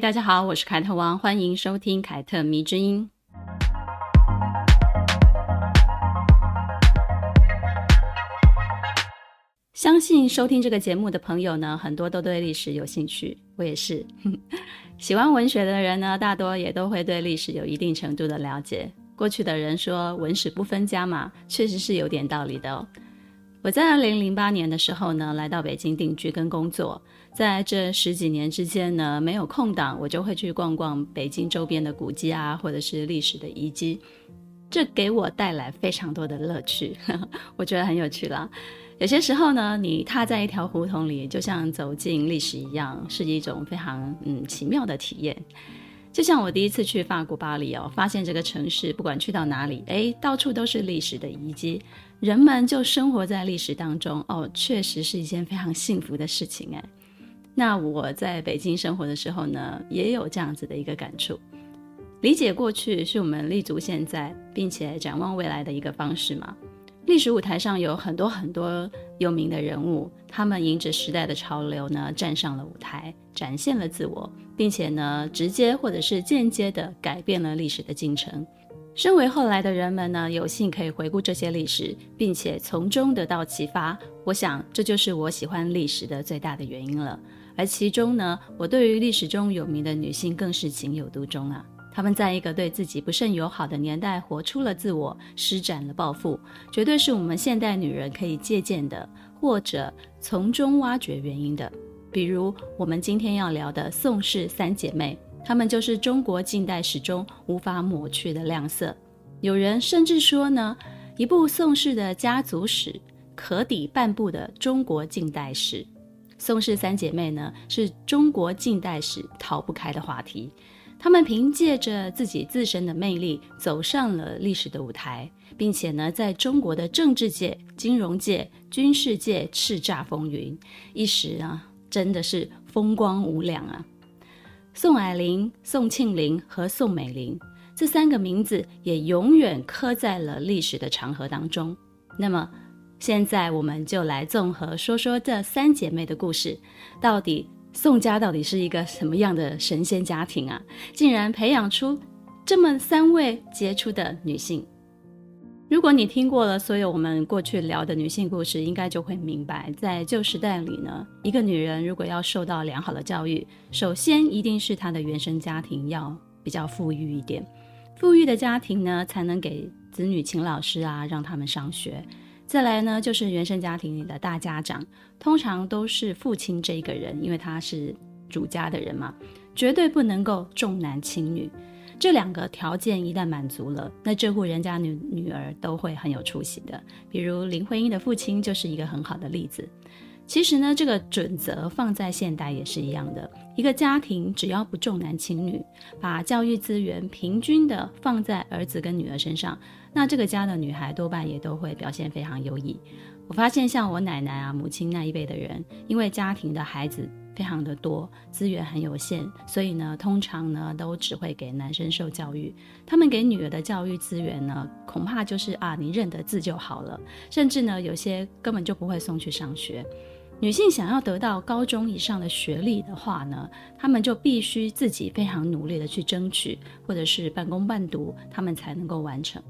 大家好，我是凯特王，欢迎收听凯特迷之音。相信收听这个节目的朋友呢，很多都对历史有兴趣，我也是。喜欢文学的人呢，大多也都会对历史有一定程度的了解。过去的人说“文史不分家”嘛，确实是有点道理的哦。我在二零零八年的时候呢，来到北京定居跟工作，在这十几年之间呢，没有空档，我就会去逛逛北京周边的古迹啊，或者是历史的遗迹，这给我带来非常多的乐趣，我觉得很有趣啦。有些时候呢，你踏在一条胡同里，就像走进历史一样，是一种非常嗯奇妙的体验。就像我第一次去法国巴黎哦，发现这个城市不管去到哪里，诶，到处都是历史的遗迹，人们就生活在历史当中哦，确实是一件非常幸福的事情诶。那我在北京生活的时候呢，也有这样子的一个感触。理解过去是我们立足现在，并且展望未来的一个方式嘛。历史舞台上有很多很多有名的人物，他们迎着时代的潮流呢，站上了舞台，展现了自我，并且呢，直接或者是间接地改变了历史的进程。身为后来的人们呢，有幸可以回顾这些历史，并且从中得到启发。我想，这就是我喜欢历史的最大的原因了。而其中呢，我对于历史中有名的女性更是情有独钟啊。她们在一个对自己不甚友好的年代活出了自我，施展了抱负，绝对是我们现代女人可以借鉴的，或者从中挖掘原因的。比如我们今天要聊的宋氏三姐妹，他们就是中国近代史中无法抹去的亮色。有人甚至说呢，一部宋氏的家族史可抵半部的中国近代史。宋氏三姐妹呢，是中国近代史逃不开的话题。他们凭借着自己自身的魅力走上了历史的舞台，并且呢，在中国的政治界、金融界、军事界叱咤风云，一时啊，真的是风光无两啊。宋霭龄、宋庆龄和宋美龄这三个名字也永远刻在了历史的长河当中。那么，现在我们就来综合说说这三姐妹的故事，到底。宋家到底是一个什么样的神仙家庭啊？竟然培养出这么三位杰出的女性。如果你听过了所有我们过去聊的女性故事，应该就会明白，在旧时代里呢，一个女人如果要受到良好的教育，首先一定是她的原生家庭要比较富裕一点，富裕的家庭呢，才能给子女请老师啊，让他们上学。再来呢，就是原生家庭里的大家长，通常都是父亲这一个人，因为他是主家的人嘛，绝对不能够重男轻女。这两个条件一旦满足了，那这户人家女女儿都会很有出息的。比如林徽因的父亲就是一个很好的例子。其实呢，这个准则放在现代也是一样的。一个家庭只要不重男轻女，把教育资源平均的放在儿子跟女儿身上，那这个家的女孩多半也都会表现非常优异。我发现像我奶奶啊、母亲那一辈的人，因为家庭的孩子非常的多，资源很有限，所以呢，通常呢都只会给男生受教育。他们给女儿的教育资源呢，恐怕就是啊，你认得字就好了，甚至呢，有些根本就不会送去上学。女性想要得到高中以上的学历的话呢，她们就必须自己非常努力的去争取，或者是半工半读，她们才能够完成。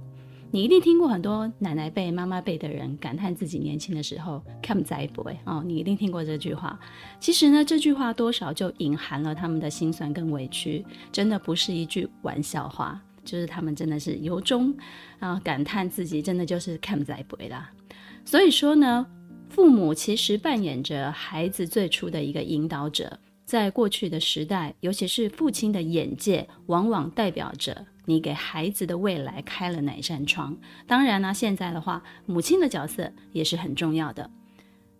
你一定听过很多奶奶辈、妈妈辈的人感叹自己年轻的时候看不在不为哦，你一定听过这句话。其实呢，这句话多少就隐含了他们的辛酸跟委屈，真的不是一句玩笑话，就是他们真的是由衷啊感叹自己真的就是看不在不为啦。所以说呢。父母其实扮演着孩子最初的一个引导者，在过去的时代，尤其是父亲的眼界，往往代表着你给孩子的未来开了哪扇窗。当然呢，现在的话，母亲的角色也是很重要的。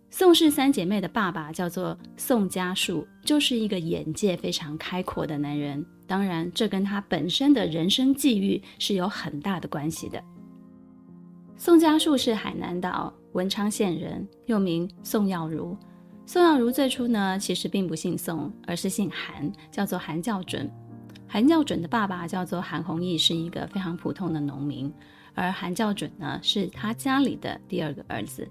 宋氏三姐妹的爸爸叫做宋嘉树，就是一个眼界非常开阔的男人。当然，这跟他本身的人生际遇是有很大的关系的。宋嘉树是海南岛文昌县人，又名宋耀如。宋耀如最初呢，其实并不姓宋，而是姓韩，叫做韩教准。韩教准的爸爸叫做韩弘毅，是一个非常普通的农民，而韩教准呢，是他家里的第二个儿子。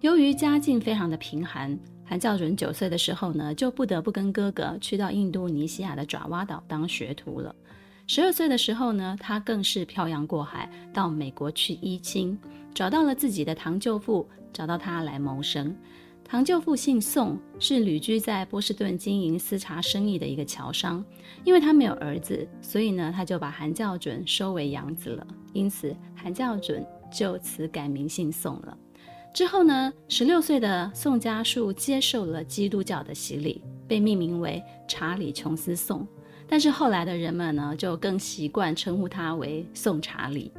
由于家境非常的贫寒，韩教准九岁的时候呢，就不得不跟哥哥去到印度尼西亚的爪哇岛当学徒了。十二岁的时候呢，他更是漂洋过海到美国去依亲，找到了自己的堂舅父，找到他来谋生。堂舅父姓宋，是旅居在波士顿经营丝茶生意的一个侨商。因为他没有儿子，所以呢，他就把韩教准收为养子了。因此，韩教准就此改名姓宋了。之后呢，十六岁的宋家树接受了基督教的洗礼，被命名为查理·琼斯宋。但是后来的人们呢，就更习惯称呼他为宋查理。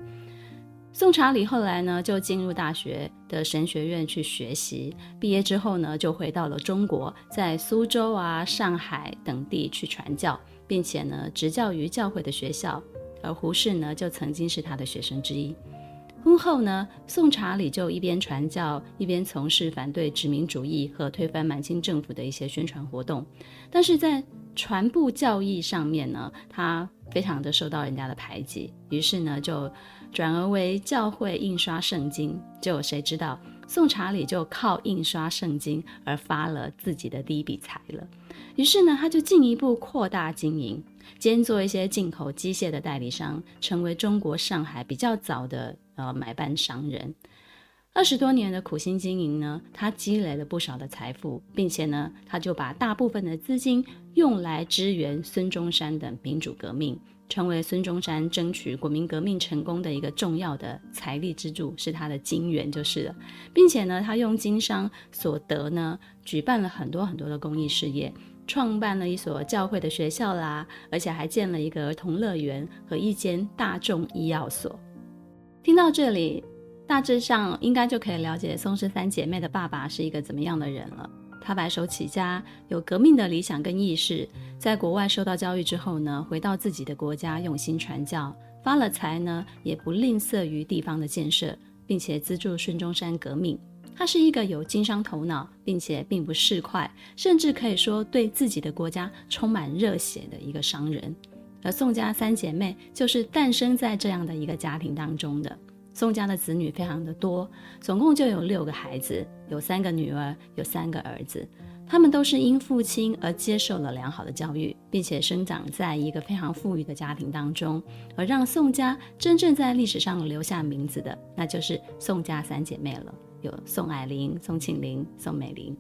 宋查理后来呢，就进入大学的神学院去学习，毕业之后呢，就回到了中国，在苏州啊、上海等地去传教，并且呢，执教于教会的学校。而胡适呢，就曾经是他的学生之一。婚后呢，宋查理就一边传教，一边从事反对殖民主义和推翻满清政府的一些宣传活动。但是在传播教义上面呢，他非常的受到人家的排挤，于是呢，就转而为教会印刷圣经。就有谁知道宋查理就靠印刷圣经而发了自己的第一笔财了。于是呢，他就进一步扩大经营。兼做一些进口机械的代理商，成为中国上海比较早的呃买办商人。二十多年的苦心经营呢，他积累了不少的财富，并且呢，他就把大部分的资金用来支援孙中山的民主革命，成为孙中山争取国民革命成功的一个重要的财力支柱，是他的金元就是了。并且呢，他用经商所得呢，举办了很多很多的公益事业。创办了一所教会的学校啦，而且还建了一个儿童乐园和一间大众医药所。听到这里，大致上应该就可以了解宋氏三姐妹的爸爸是一个怎么样的人了。他白手起家，有革命的理想跟意识，在国外受到教育之后呢，回到自己的国家用心传教，发了财呢，也不吝啬于地方的建设，并且资助孙中山革命。他是一个有经商头脑，并且并不市侩，甚至可以说对自己的国家充满热血的一个商人。而宋家三姐妹就是诞生在这样的一个家庭当中的。宋家的子女非常的多，总共就有六个孩子，有三个女儿，有三个儿子。他们都是因父亲而接受了良好的教育，并且生长在一个非常富裕的家庭当中。而让宋家真正在历史上留下名字的，那就是宋家三姐妹了。有宋霭龄、宋庆龄、宋美龄，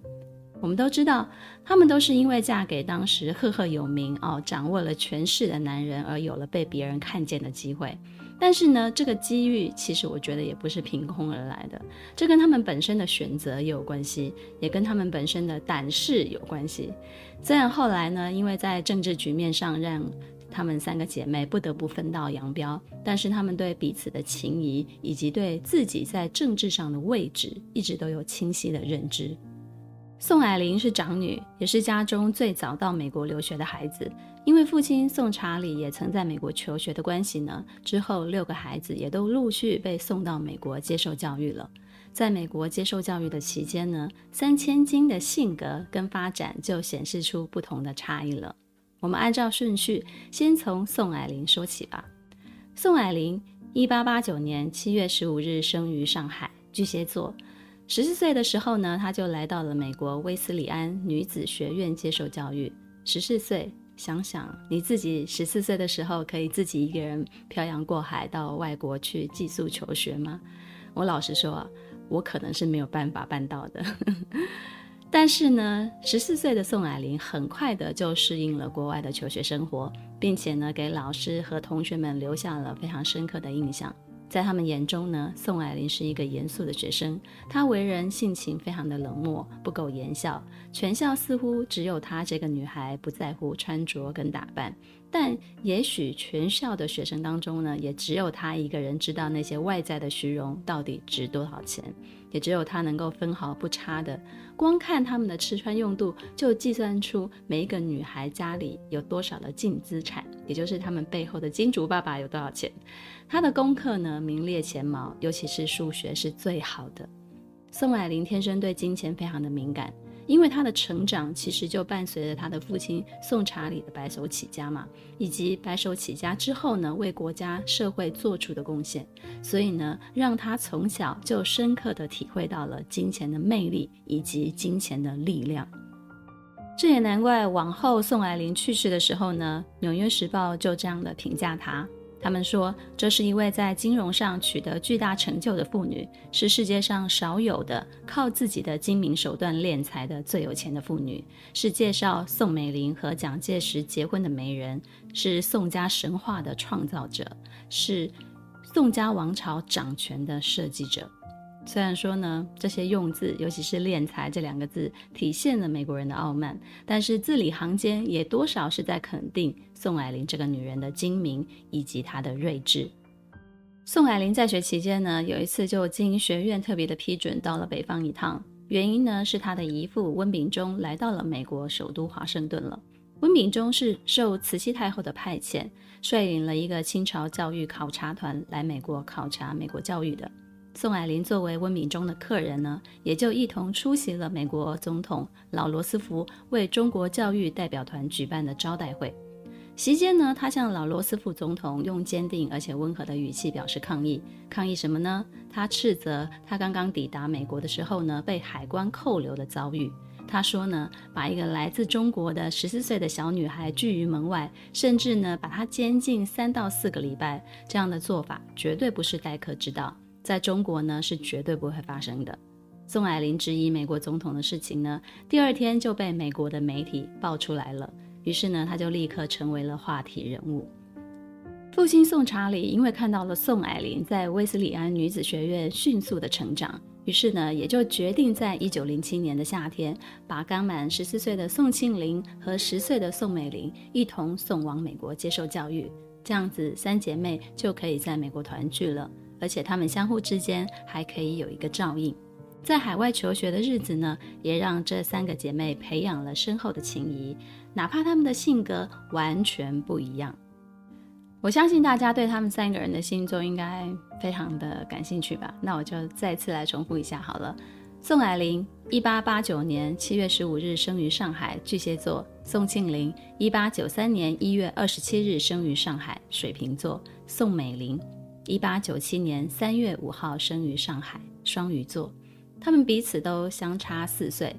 我们都知道，她们都是因为嫁给当时赫赫有名、哦，掌握了权势的男人，而有了被别人看见的机会。但是呢，这个机遇其实我觉得也不是凭空而来的，这跟他们本身的选择也有关系，也跟他们本身的胆识有关系。虽然后来呢，因为在政治局面上让她们三个姐妹不得不分道扬镳，但是她们对彼此的情谊以及对自己在政治上的位置，一直都有清晰的认知。宋霭龄是长女，也是家中最早到美国留学的孩子。因为父亲宋查理也曾在美国求学的关系呢，之后六个孩子也都陆续被送到美国接受教育了。在美国接受教育的期间呢，三千金的性格跟发展就显示出不同的差异了。我们按照顺序，先从宋霭龄说起吧。宋霭龄，一八八九年七月十五日生于上海，巨蟹座。十四岁的时候呢，他就来到了美国威斯里安女子学院接受教育。十四岁，想想你自己十四岁的时候，可以自己一个人漂洋过海到外国去寄宿求学吗？我老实说，我可能是没有办法办到的。但是呢，十四岁的宋霭龄很快的就适应了国外的求学生活，并且呢，给老师和同学们留下了非常深刻的印象。在他们眼中呢，宋霭龄是一个严肃的学生，她为人性情非常的冷漠，不苟言笑。全校似乎只有她这个女孩不在乎穿着跟打扮，但也许全校的学生当中呢，也只有她一个人知道那些外在的虚荣到底值多少钱。也只有他能够分毫不差的，光看他们的吃穿用度，就计算出每一个女孩家里有多少的净资产，也就是他们背后的金主爸爸有多少钱。他的功课呢，名列前茅，尤其是数学是最好的。宋霭龄天生对金钱非常的敏感，因为他的成长其实就伴随着他的父亲宋查理的白手起家嘛，以及白手起家之后呢，为国家社会做出的贡献，所以呢，让他从小就深刻地体会到了金钱的魅力以及金钱的力量。这也难怪，往后宋霭龄去世的时候呢，《纽约时报》就这样的评价他。他们说，这是一位在金融上取得巨大成就的妇女，是世界上少有的靠自己的精明手段敛财的最有钱的妇女，是介绍宋美龄和蒋介石结婚的媒人，是宋家神话的创造者，是宋家王朝掌权的设计者。虽然说呢，这些用字，尤其是“敛财”这两个字，体现了美国人的傲慢，但是字里行间也多少是在肯定宋霭龄这个女人的精明以及她的睿智。宋霭龄在学期间呢，有一次就经学院特别的批准到了北方一趟，原因呢是她的姨父温秉忠来到了美国首都华盛顿了。温秉忠是受慈禧太后的派遣，率领了一个清朝教育考察团来美国考察美国教育的。宋霭龄作为温秉忠的客人呢，也就一同出席了美国总统老罗斯福为中国教育代表团举办的招待会。席间呢，他向老罗斯福总统用坚定而且温和的语气表示抗议。抗议什么呢？他斥责他刚刚抵达美国的时候呢，被海关扣留的遭遇。他说呢，把一个来自中国的十四岁的小女孩拒于门外，甚至呢，把她监禁三到四个礼拜，这样的做法绝对不是待客之道。在中国呢，是绝对不会发生的。宋霭龄质疑美国总统的事情呢，第二天就被美国的媒体爆出来了。于是呢，他就立刻成为了话题人物。父亲宋查理因为看到了宋霭龄在威斯里安女子学院迅速的成长，于是呢，也就决定在一九零七年的夏天，把刚满十四岁的宋庆龄和十岁的宋美龄一同送往美国接受教育。这样子，三姐妹就可以在美国团聚了。而且她们相互之间还可以有一个照应，在海外求学的日子呢，也让这三个姐妹培养了深厚的情谊，哪怕她们的性格完全不一样。我相信大家对他们三个人的星座应该非常的感兴趣吧？那我就再次来重复一下好了。宋霭龄，一八八九年七月十五日生于上海，巨蟹座；宋庆龄，一八九三年一月二十七日生于上海，水瓶座；宋美龄。一八九七年三月五号生于上海，双鱼座，他们彼此都相差四岁，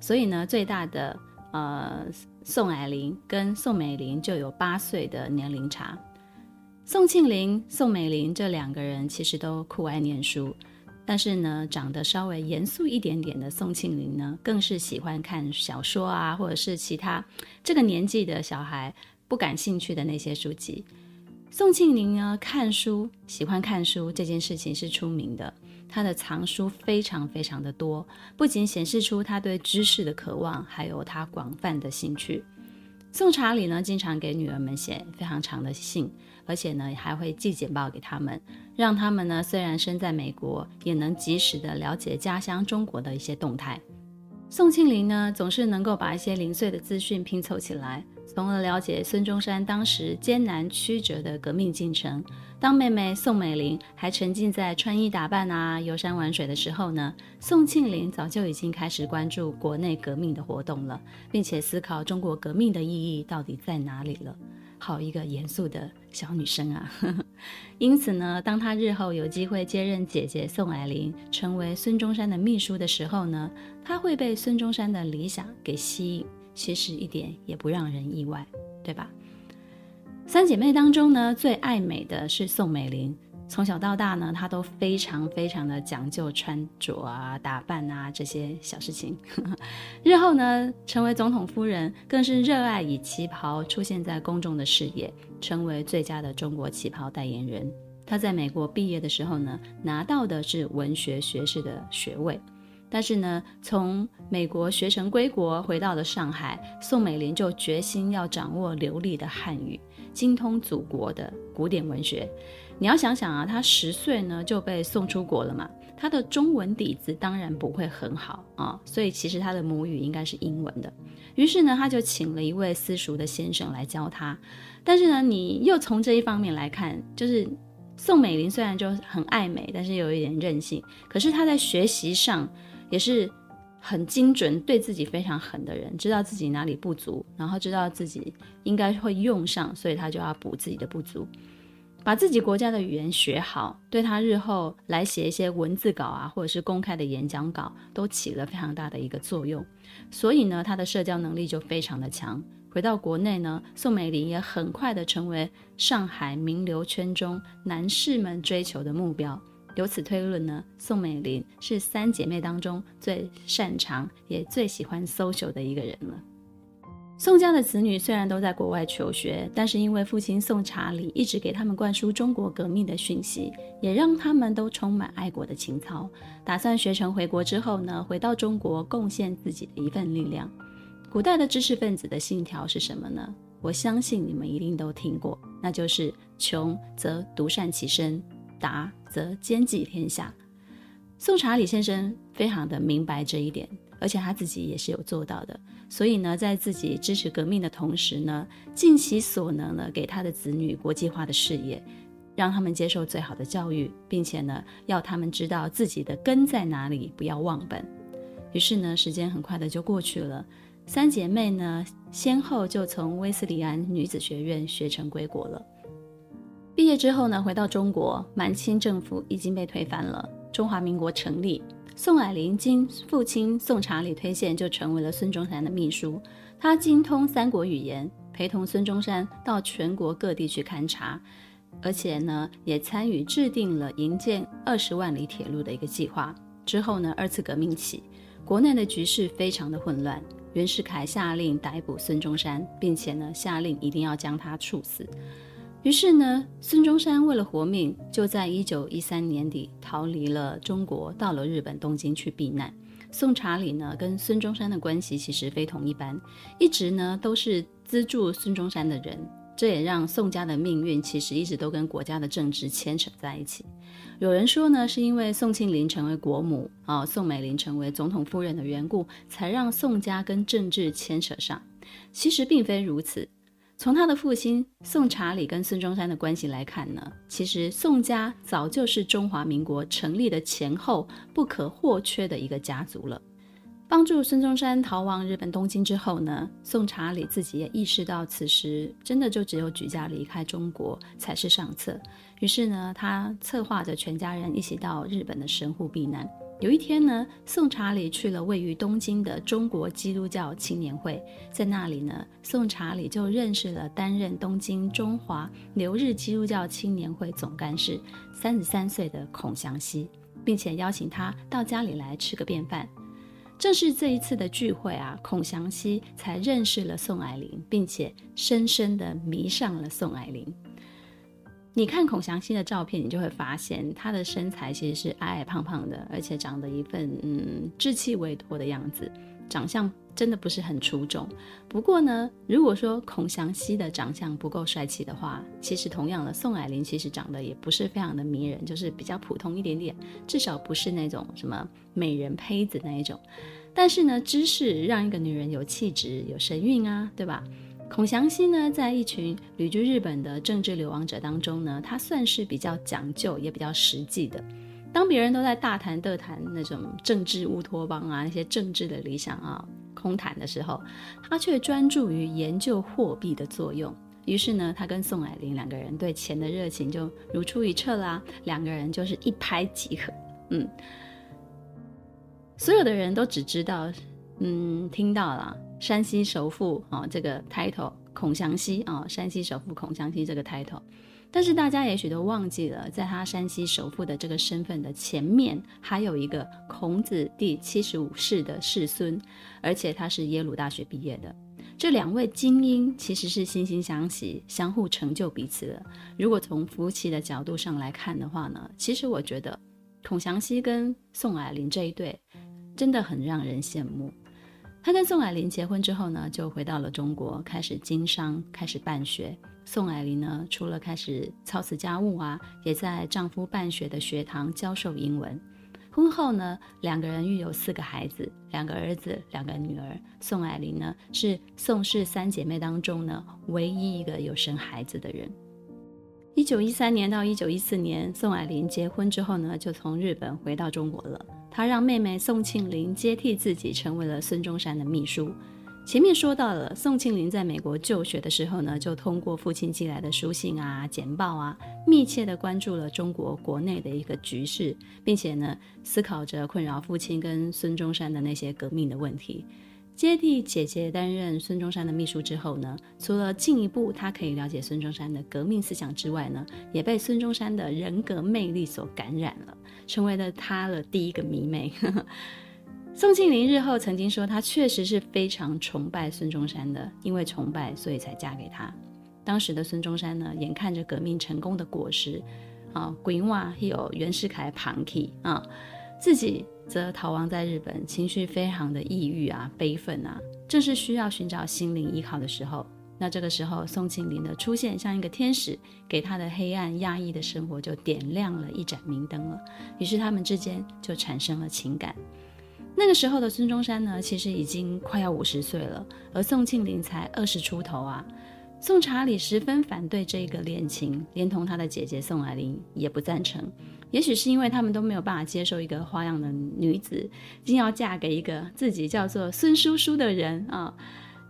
所以呢，最大的呃宋霭龄跟宋美龄就有八岁的年龄差。宋庆龄、宋美龄这两个人其实都酷爱念书，但是呢，长得稍微严肃一点点的宋庆龄呢，更是喜欢看小说啊，或者是其他这个年纪的小孩不感兴趣的那些书籍。宋庆龄呢，看书喜欢看书这件事情是出名的，他的藏书非常非常的多，不仅显示出他对知识的渴望，还有他广泛的兴趣。宋查理呢，经常给女儿们写非常长的信，而且呢，还会寄简报给他们，让他们呢，虽然身在美国，也能及时的了解家乡中国的一些动态。宋庆龄呢，总是能够把一些零碎的资讯拼凑起来。从而了解孙中山当时艰难曲折的革命进程。当妹妹宋美龄还沉浸在穿衣打扮啊、游山玩水的时候呢，宋庆龄早就已经开始关注国内革命的活动了，并且思考中国革命的意义到底在哪里了。好一个严肃的小女生啊！因此呢，当她日后有机会接任姐姐宋霭龄，成为孙中山的秘书的时候呢，她会被孙中山的理想给吸引。其实一点也不让人意外，对吧？三姐妹当中呢，最爱美的是宋美龄。从小到大呢，她都非常非常的讲究穿着啊、打扮啊这些小事情。日后呢，成为总统夫人，更是热爱以旗袍出现在公众的视野，成为最佳的中国旗袍代言人。她在美国毕业的时候呢，拿到的是文学学士的学位。但是呢，从美国学成归国，回到了上海，宋美龄就决心要掌握流利的汉语，精通祖国的古典文学。你要想想啊，她十岁呢就被送出国了嘛，她的中文底子当然不会很好啊，所以其实她的母语应该是英文的。于是呢，他就请了一位私塾的先生来教她。但是呢，你又从这一方面来看，就是宋美龄虽然就很爱美，但是有一点任性，可是她在学习上。也是很精准，对自己非常狠的人，知道自己哪里不足，然后知道自己应该会用上，所以他就要补自己的不足，把自己国家的语言学好，对他日后来写一些文字稿啊，或者是公开的演讲稿，都起了非常大的一个作用。所以呢，他的社交能力就非常的强。回到国内呢，宋美龄也很快的成为上海名流圈中男士们追求的目标。由此推论呢，宋美龄是三姐妹当中最擅长也最喜欢 social 的一个人了。宋家的子女虽然都在国外求学，但是因为父亲宋查理一直给他们灌输中国革命的讯息，也让他们都充满爱国的情操，打算学成回国之后呢，回到中国贡献自己的一份力量。古代的知识分子的信条是什么呢？我相信你们一定都听过，那就是穷则独善其身。达则兼济天下。宋查理先生非常的明白这一点，而且他自己也是有做到的。所以呢，在自己支持革命的同时呢，尽其所能呢，给他的子女国际化的事业，让他们接受最好的教育，并且呢，要他们知道自己的根在哪里，不要忘本。于是呢，时间很快的就过去了，三姐妹呢，先后就从威斯里安女子学院学成归国了。毕业之后呢，回到中国，满清政府已经被推翻了，中华民国成立。宋霭龄经父亲宋查理推荐，就成为了孙中山的秘书。他精通三国语言，陪同孙中山到全国各地去勘察，而且呢，也参与制定了营建二十万里铁路的一个计划。之后呢，二次革命起，国内的局势非常的混乱。袁世凯下令逮捕孙中山，并且呢，下令一定要将他处死。于是呢，孙中山为了活命，就在一九一三年底逃离了中国，到了日本东京去避难。宋查理呢，跟孙中山的关系其实非同一般，一直呢都是资助孙中山的人。这也让宋家的命运其实一直都跟国家的政治牵扯在一起。有人说呢，是因为宋庆龄成为国母啊，宋美龄成为总统夫人的缘故，才让宋家跟政治牵扯上。其实并非如此。从他的父亲宋查理跟孙中山的关系来看呢，其实宋家早就是中华民国成立的前后不可或缺的一个家族了。帮助孙中山逃亡日本东京之后呢，宋查理自己也意识到，此时真的就只有举家离开中国才是上策。于是呢，他策划着全家人一起到日本的神户避难。有一天呢，宋查理去了位于东京的中国基督教青年会，在那里呢，宋查理就认识了担任东京中华留日基督教青年会总干事三十三岁的孔祥熙，并且邀请他到家里来吃个便饭。正是这一次的聚会啊，孔祥熙才认识了宋霭龄，并且深深地迷上了宋霭龄。你看孔祥熙的照片，你就会发现他的身材其实是矮矮胖胖的，而且长得一份嗯稚气未脱的样子，长相真的不是很出众。不过呢，如果说孔祥熙的长相不够帅气的话，其实同样的宋霭龄其实长得也不是非常的迷人，就是比较普通一点点，至少不是那种什么美人胚子那一种。但是呢，知识让一个女人有气质、有神韵啊，对吧？孔祥熙呢，在一群旅居日本的政治流亡者当中呢，他算是比较讲究，也比较实际的。当别人都在大谈特谈那种政治乌托邦啊，那些政治的理想啊，空谈的时候，他却专注于研究货币的作用。于是呢，他跟宋霭龄两个人对钱的热情就如出一辙啦，两个人就是一拍即合。嗯，所有的人都只知道，嗯，听到了。山西首富啊，这个 title 孔祥熙啊，山西首富孔祥熙这个 title，但是大家也许都忘记了，在他山西首富的这个身份的前面，还有一个孔子第七十五世的世孙，而且他是耶鲁大学毕业的。这两位精英其实是惺惺相惜，相互成就彼此的。如果从夫妻的角度上来看的话呢，其实我觉得孔祥熙跟宋霭龄这一对真的很让人羡慕。他跟宋霭龄结婚之后呢，就回到了中国，开始经商，开始办学。宋霭龄呢，除了开始操持家务啊，也在丈夫办学的学堂教授英文。婚后呢，两个人育有四个孩子，两个儿子，两个女儿。宋霭龄呢，是宋氏三姐妹当中呢，唯一一个有生孩子的人。一九一三年到一九一四年，宋霭龄结婚之后呢，就从日本回到中国了。他让妹妹宋庆龄接替自己，成为了孙中山的秘书。前面说到了，宋庆龄在美国就学的时候呢，就通过父亲寄来的书信啊、简报啊，密切的关注了中国国内的一个局势，并且呢，思考着困扰父亲跟孙中山的那些革命的问题。接替姐姐担任孙中山的秘书之后呢，除了进一步他可以了解孙中山的革命思想之外呢，也被孙中山的人格魅力所感染了，成为了他的第一个迷妹。宋庆龄日后曾经说，她确实是非常崇拜孙中山的，因为崇拜，所以才嫁给他。当时的孙中山呢，眼看着革命成功的果实，啊，鬼话有袁世凯旁体啊，自己则逃亡在日本，情绪非常的抑郁啊，悲愤啊，正是需要寻找心灵依靠的时候。那这个时候，宋庆龄的出现像一个天使，给他的黑暗压抑的生活就点亮了一盏明灯了。于是他们之间就产生了情感。那个时候的孙中山呢，其实已经快要五十岁了，而宋庆龄才二十出头啊。宋查理十分反对这个恋情，连同他的姐姐宋霭龄也不赞成。也许是因为他们都没有办法接受一个花样的女子，竟要嫁给一个自己叫做孙叔叔的人啊。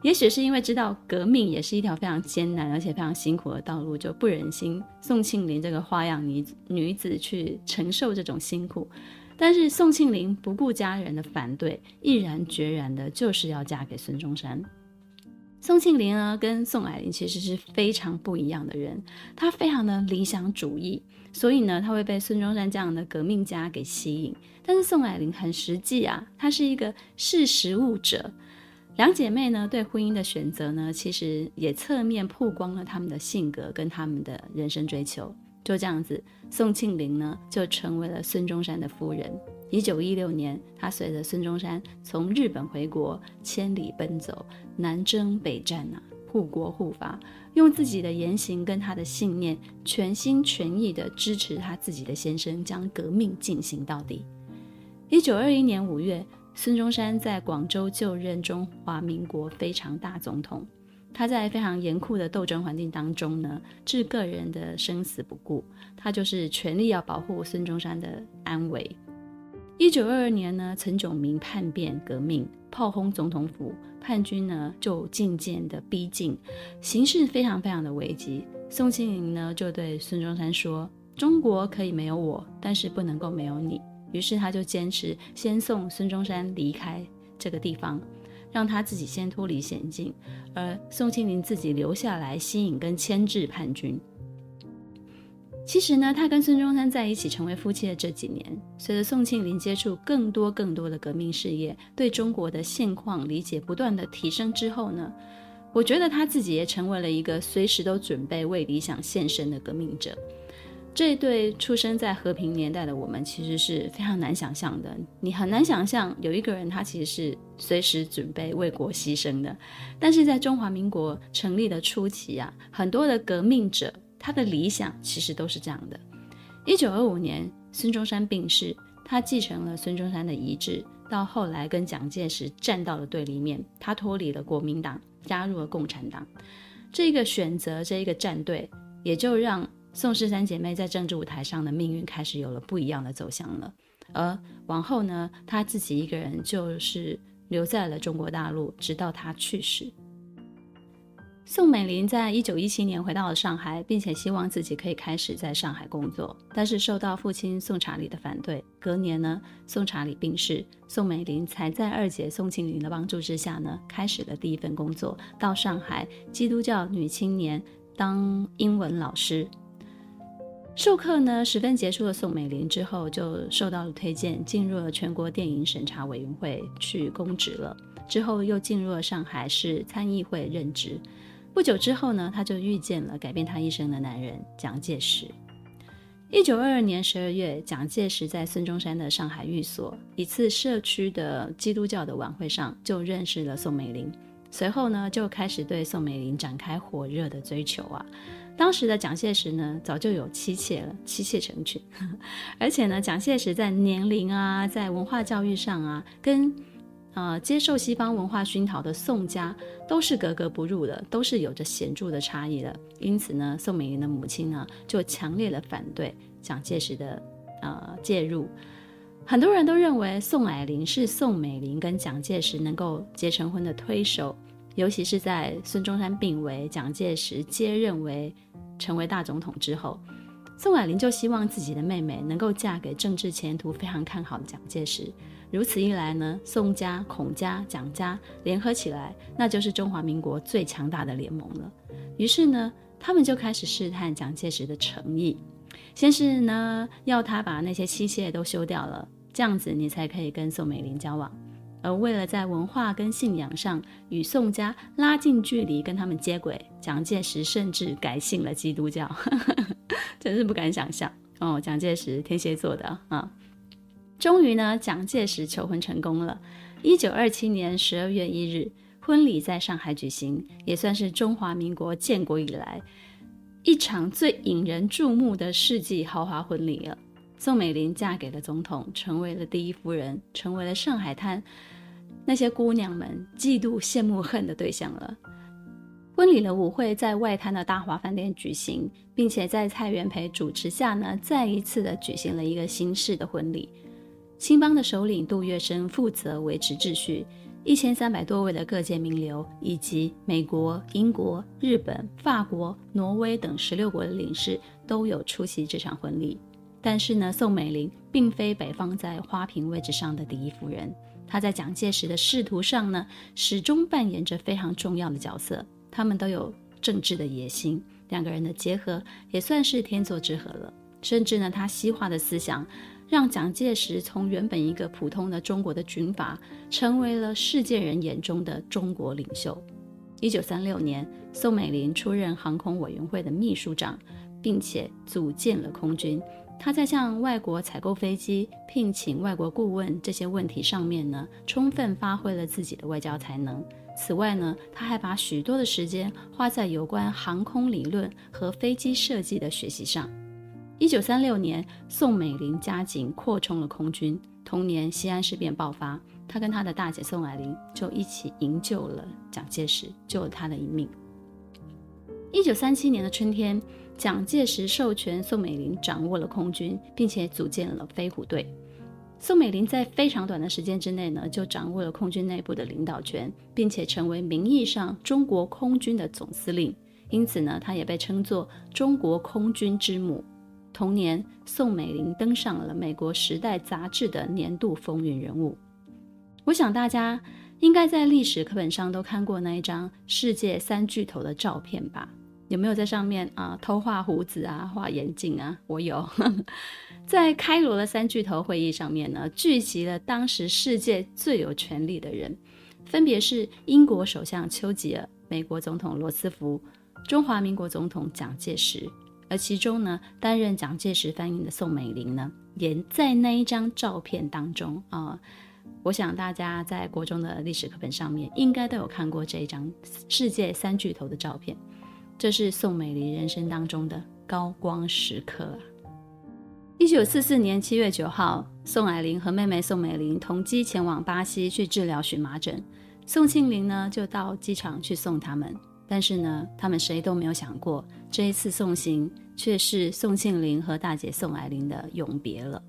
也许是因为知道革命也是一条非常艰难而且非常辛苦的道路，就不忍心宋庆龄这个花样女女子去承受这种辛苦。但是宋庆龄不顾家人的反对，毅然决然的就是要嫁给孙中山。宋庆龄呢，跟宋霭龄其实是非常不一样的人，她非常的理想主义，所以呢，她会被孙中山这样的革命家给吸引。但是宋霭龄很实际啊，她是一个识时务者。两姐妹呢，对婚姻的选择呢，其实也侧面曝光了她们的性格跟她们的人生追求。就这样子，宋庆龄呢就成为了孙中山的夫人。一九一六年，她随着孙中山从日本回国，千里奔走，南征北战啊，护国护法，用自己的言行跟他的信念，全心全意地支持他自己的先生，将革命进行到底。一九二一年五月，孙中山在广州就任中华民国非常大总统。他在非常严酷的斗争环境当中呢，置个人的生死不顾，他就是全力要保护孙中山的安危。一九二二年呢，陈炯明叛变革命，炮轰总统府，叛军呢就渐渐的逼近，形势非常非常的危急。宋庆龄呢就对孙中山说：“中国可以没有我，但是不能够没有你。”于是他就坚持先送孙中山离开这个地方。让他自己先脱离险境，而宋庆龄自己留下来吸引跟牵制叛军。其实呢，他跟孙中山在一起成为夫妻的这几年，随着宋庆龄接触更多更多的革命事业，对中国的现况理解不断的提升之后呢，我觉得他自己也成为了一个随时都准备为理想献身的革命者。这对出生在和平年代的我们，其实是非常难想象的。你很难想象有一个人，他其实是随时准备为国牺牲的。但是在中华民国成立的初期啊，很多的革命者，他的理想其实都是这样的。一九二五年，孙中山病逝，他继承了孙中山的遗志，到后来跟蒋介石站到了对立面，他脱离了国民党，加入了共产党。这个选择，这一个站队，也就让。宋氏三姐妹在政治舞台上的命运开始有了不一样的走向了，而往后呢，她自己一个人就是留在了中国大陆，直到她去世。宋美龄在一九一七年回到了上海，并且希望自己可以开始在上海工作，但是受到父亲宋查理的反对。隔年呢，宋查理病逝，宋美龄才在二姐宋庆龄的帮助之下呢，开始了第一份工作，到上海基督教女青年当英文老师。授课呢十分杰出的宋美龄之后就受到了推荐，进入了全国电影审查委员会去公职了。之后又进入了上海市参议会任职。不久之后呢，他就遇见了改变他一生的男人蒋介石。一九二二年十二月，蒋介石在孙中山的上海寓所一次社区的基督教的晚会上就认识了宋美龄，随后呢就开始对宋美龄展开火热的追求啊。当时的蒋介石呢，早就有妻妾了，妻妾成群，而且呢，蒋介石在年龄啊，在文化教育上啊，跟呃接受西方文化熏陶的宋家都是格格不入的，都是有着显著的差异的。因此呢，宋美龄的母亲呢，就强烈的反对蒋介石的呃介入。很多人都认为宋霭龄是宋美龄跟蒋介石能够结成婚的推手，尤其是在孙中山病危、蒋介石接任为成为大总统之后，宋霭龄就希望自己的妹妹能够嫁给政治前途非常看好的蒋介石。如此一来呢，宋家、孔家、蒋家联合起来，那就是中华民国最强大的联盟了。于是呢，他们就开始试探蒋介石的诚意，先是呢要他把那些妻妾都休掉了。这样子你才可以跟宋美龄交往，而为了在文化跟信仰上与宋家拉近距离，跟他们接轨，蒋介石甚至改信了基督教，真是不敢想象哦。蒋介石天蝎座的啊，终于呢，蒋介石求婚成功了。一九二七年十二月一日，婚礼在上海举行，也算是中华民国建国以来一场最引人注目的世纪豪华婚礼了。宋美龄嫁给了总统，成为了第一夫人，成为了上海滩那些姑娘们嫉妒、羡慕、恨的对象了。婚礼的舞会在外滩的大华饭店举行，并且在蔡元培主持下呢，再一次的举行了一个新式的婚礼。青帮的首领杜月笙负责维持秩序，一千三百多位的各界名流以及美国、英国、日本、法国、挪威等十六国的领事都有出席这场婚礼。但是呢，宋美龄并非北方在花瓶位置上的第一夫人，她在蒋介石的仕途上呢，始终扮演着非常重要的角色。他们都有政治的野心，两个人的结合也算是天作之合了。甚至呢，他西化的思想，让蒋介石从原本一个普通的中国的军阀，成为了世界人眼中的中国领袖。一九三六年，宋美龄出任航空委员会的秘书长，并且组建了空军。他在向外国采购飞机、聘请外国顾问这些问题上面呢，充分发挥了自己的外交才能。此外呢，他还把许多的时间花在有关航空理论和飞机设计的学习上。一九三六年，宋美龄加紧扩充了空军。同年，西安事变爆发，他跟他的大姐宋霭龄就一起营救了蒋介石，救了他的一命。一九三七年的春天。蒋介石授权宋美龄掌握了空军，并且组建了飞虎队。宋美龄在非常短的时间之内呢，就掌握了空军内部的领导权，并且成为名义上中国空军的总司令。因此呢，她也被称作中国空军之母。同年，宋美龄登上了美国《时代》杂志的年度风云人物。我想大家应该在历史课本上都看过那一张世界三巨头的照片吧。有没有在上面啊偷画胡子啊画眼镜啊？我有，在开罗的三巨头会议上面呢，聚集了当时世界最有权力的人，分别是英国首相丘吉尔、美国总统罗斯福、中华民国总统蒋介石，而其中呢，担任蒋介石翻译的宋美龄呢，也在那一张照片当中啊。我想大家在国中的历史课本上面应该都有看过这一张世界三巨头的照片。这是宋美龄人生当中的高光时刻啊！一九四四年七月九号，宋霭龄和妹妹宋美龄同机前往巴西去治疗荨麻疹，宋庆龄呢就到机场去送他们。但是呢，他们谁都没有想过，这一次送行却是宋庆龄和大姐宋霭龄的永别了。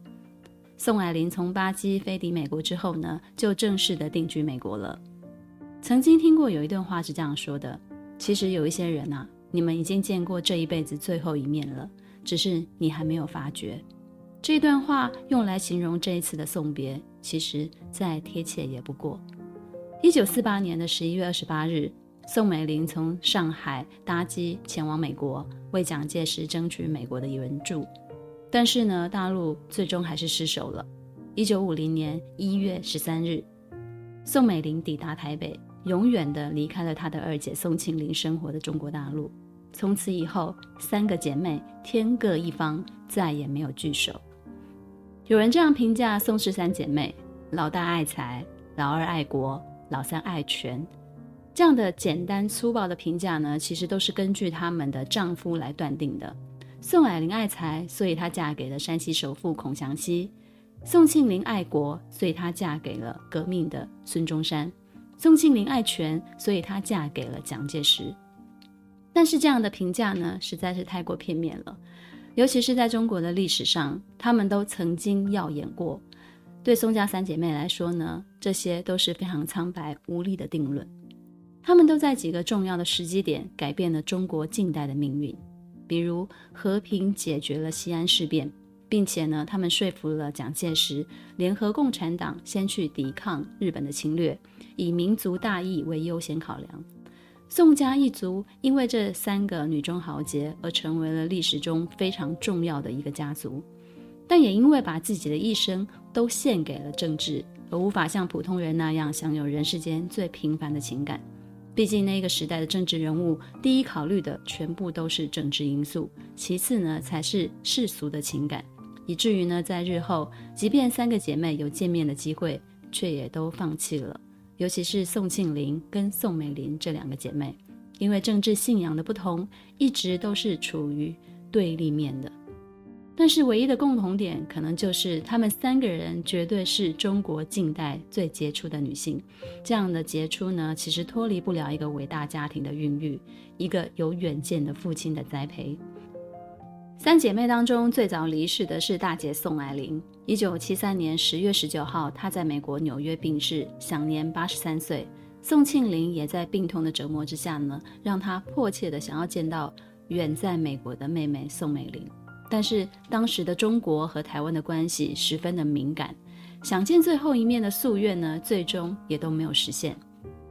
宋霭龄从巴西飞抵美国之后呢，就正式的定居美国了。曾经听过有一段话是这样说的：其实有一些人啊。你们已经见过这一辈子最后一面了，只是你还没有发觉。这段话用来形容这一次的送别，其实再贴切也不过。一九四八年的十一月二十八日，宋美龄从上海搭机前往美国，为蒋介石争取美国的援助。但是呢，大陆最终还是失守了。一九五零年一月十三日，宋美龄抵达台北。永远的离开了她的二姐宋庆龄生活的中国大陆，从此以后，三个姐妹天各一方，再也没有聚首。有人这样评价宋氏三姐妹：老大爱财，老二爱国，老三爱权。这样的简单粗暴的评价呢，其实都是根据她们的丈夫来断定的。宋霭龄爱财，所以她嫁给了山西首富孔祥熙；宋庆龄爱国，所以她嫁给了革命的孙中山。宋庆龄爱权，所以她嫁给了蒋介石。但是这样的评价呢，实在是太过片面了。尤其是在中国的历史上，他们都曾经耀眼过。对宋家三姐妹来说呢，这些都是非常苍白无力的定论。她们都在几个重要的时机点改变了中国近代的命运，比如和平解决了西安事变，并且呢，他们说服了蒋介石联合共产党先去抵抗日本的侵略，以民族大义为优先考量。宋家一族因为这三个女中豪杰而成为了历史中非常重要的一个家族，但也因为把自己的一生都献给了政治，而无法像普通人那样享有人世间最平凡的情感。毕竟那个时代的政治人物，第一考虑的全部都是政治因素，其次呢才是世俗的情感，以至于呢在日后，即便三个姐妹有见面的机会，却也都放弃了。尤其是宋庆龄跟宋美龄这两个姐妹，因为政治信仰的不同，一直都是处于对立面的。但是唯一的共同点，可能就是她们三个人绝对是中国近代最杰出的女性。这样的杰出呢，其实脱离不了一个伟大家庭的孕育，一个有远见的父亲的栽培。三姐妹当中最早离世的是大姐宋霭龄。一九七三年十月十九号，她在美国纽约病逝，享年八十三岁。宋庆龄也在病痛的折磨之下呢，让她迫切地想要见到远在美国的妹妹宋美龄。但是当时的中国和台湾的关系十分的敏感，想见最后一面的夙愿呢，最终也都没有实现。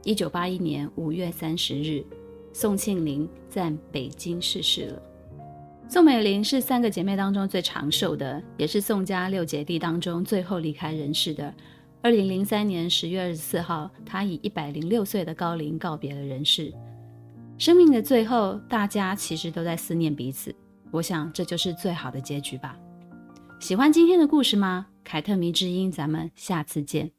一九八一年五月三十日，宋庆龄在北京逝世了。宋美龄是三个姐妹当中最长寿的，也是宋家六姐弟当中最后离开人世的。二零零三年十月二十四号，她以一百零六岁的高龄告别了人世。生命的最后，大家其实都在思念彼此。我想这就是最好的结局吧。喜欢今天的故事吗？凯特迷之音，咱们下次见。